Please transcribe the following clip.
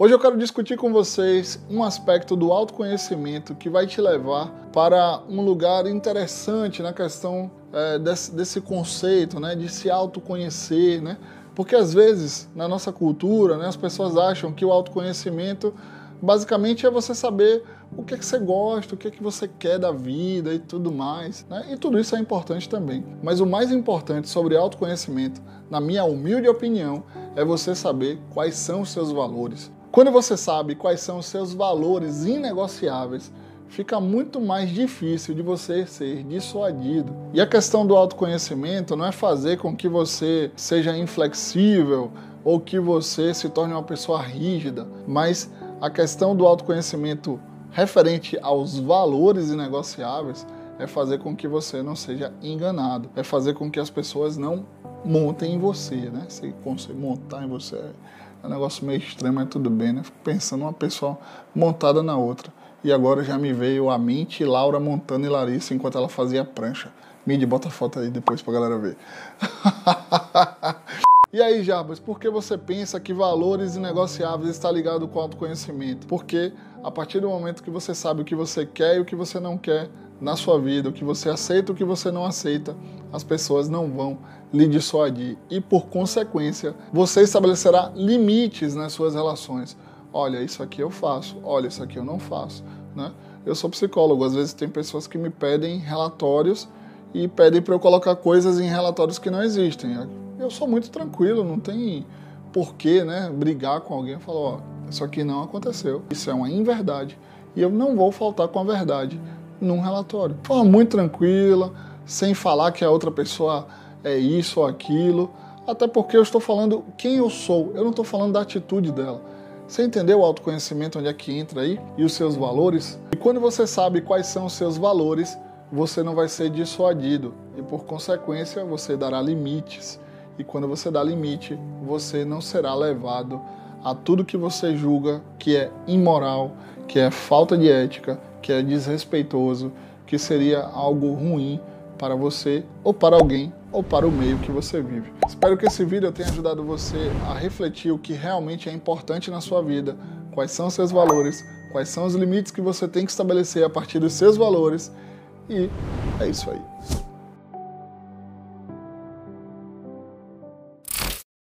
Hoje eu quero discutir com vocês um aspecto do autoconhecimento que vai te levar para um lugar interessante na questão é, desse, desse, conceito, né, de se autoconhecer, né? Porque às vezes na nossa cultura, né, as pessoas acham que o autoconhecimento basicamente é você saber o que é que você gosta, o que é que você quer da vida e tudo mais. Né? E tudo isso é importante também. Mas o mais importante sobre autoconhecimento, na minha humilde opinião, é você saber quais são os seus valores. Quando você sabe quais são os seus valores inegociáveis, fica muito mais difícil de você ser dissuadido. E a questão do autoconhecimento não é fazer com que você seja inflexível ou que você se torne uma pessoa rígida, mas a questão do autoconhecimento referente aos valores inegociáveis é fazer com que você não seja enganado, é fazer com que as pessoas não montem em você, né? Se você montar em você é um negócio meio estranho, mas tudo bem, né? Fico pensando uma pessoa montada na outra. E agora já me veio a mente Laura montando e Larissa enquanto ela fazia a prancha. Midi, bota a foto aí depois pra galera ver. E aí, Jarbas, por que você pensa que valores inegociáveis está ligado com autoconhecimento? Porque a partir do momento que você sabe o que você quer e o que você não quer na sua vida, o que você aceita o que você não aceita, as pessoas não vão lhe dissuadir. E por consequência, você estabelecerá limites nas suas relações. Olha, isso aqui eu faço, olha, isso aqui eu não faço. Né? Eu sou psicólogo, às vezes tem pessoas que me pedem relatórios e pedem para eu colocar coisas em relatórios que não existem eu sou muito tranquilo, não tem porquê, né, brigar com alguém e falar, ó, isso aqui não aconteceu, isso é uma inverdade e eu não vou faltar com a verdade num relatório. De forma muito tranquila, sem falar que a outra pessoa é isso ou aquilo, até porque eu estou falando quem eu sou, eu não estou falando da atitude dela. Você entendeu o autoconhecimento onde é que entra aí e os seus valores? E quando você sabe quais são os seus valores, você não vai ser dissuadido e por consequência você dará limites e quando você dá limite, você não será levado a tudo que você julga que é imoral, que é falta de ética, que é desrespeitoso, que seria algo ruim para você ou para alguém ou para o meio que você vive. Espero que esse vídeo tenha ajudado você a refletir o que realmente é importante na sua vida, quais são os seus valores, quais são os limites que você tem que estabelecer a partir dos seus valores e é isso aí.